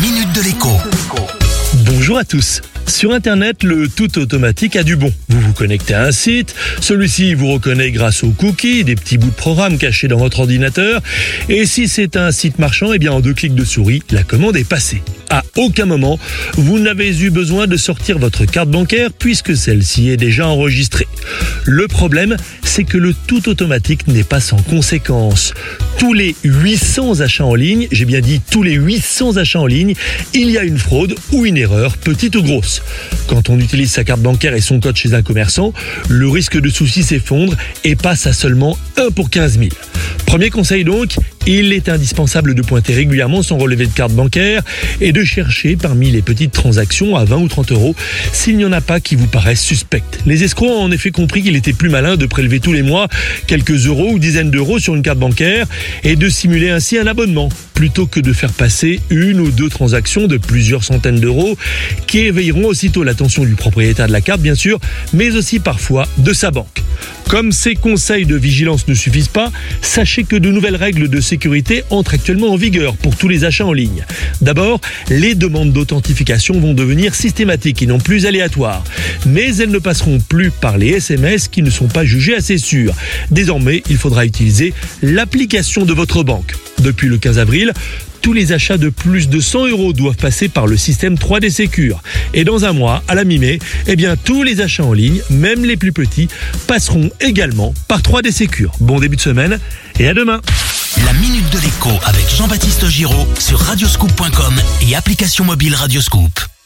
minute de l'écho. Bonjour à tous. Sur Internet, le tout automatique a du bon. Vous vous connectez à un site, celui-ci vous reconnaît grâce aux cookies, des petits bouts de programme cachés dans votre ordinateur, et si c'est un site marchand, eh bien en deux clics de souris, la commande est passée. À aucun moment, vous n'avez eu besoin de sortir votre carte bancaire puisque celle-ci est déjà enregistrée. Le problème, c'est que le tout automatique n'est pas sans conséquences. Tous les 800 achats en ligne, j'ai bien dit tous les 800 achats en ligne, il y a une fraude ou une erreur, petite ou grosse. Quand on utilise sa carte bancaire et son code chez un commerçant, le risque de souci s'effondre et passe à seulement 1 pour 15 000. Premier conseil donc, il est indispensable de pointer régulièrement son relevé de carte bancaire et de chercher parmi les petites transactions à 20 ou 30 euros s'il n'y en a pas qui vous paraissent suspectes. Les escrocs ont en effet compris qu'il était plus malin de prélever tous les mois quelques euros ou dizaines d'euros sur une carte bancaire et de simuler ainsi un abonnement plutôt que de faire passer une ou deux transactions de plusieurs centaines d'euros qui éveilleront aussitôt l'attention du propriétaire de la carte bien sûr, mais aussi parfois de sa banque. Comme ces conseils de vigilance ne suffisent pas, sachez que de nouvelles règles de sécurité entrent actuellement en vigueur pour tous les achats en ligne. D'abord, les demandes d'authentification vont devenir systématiques et non plus aléatoires. Mais elles ne passeront plus par les SMS qui ne sont pas jugés assez sûrs. Désormais, il faudra utiliser l'application de votre banque. Depuis le 15 avril, tous les achats de plus de 100 euros doivent passer par le système 3D Secure. Et dans un mois, à la mi-mai, eh bien, tous les achats en ligne, même les plus petits, passeront également par 3D Secure. Bon début de semaine et à demain. La minute de l'écho avec Jean-Baptiste Giraud sur radioscoop.com et application mobile Radioscoop.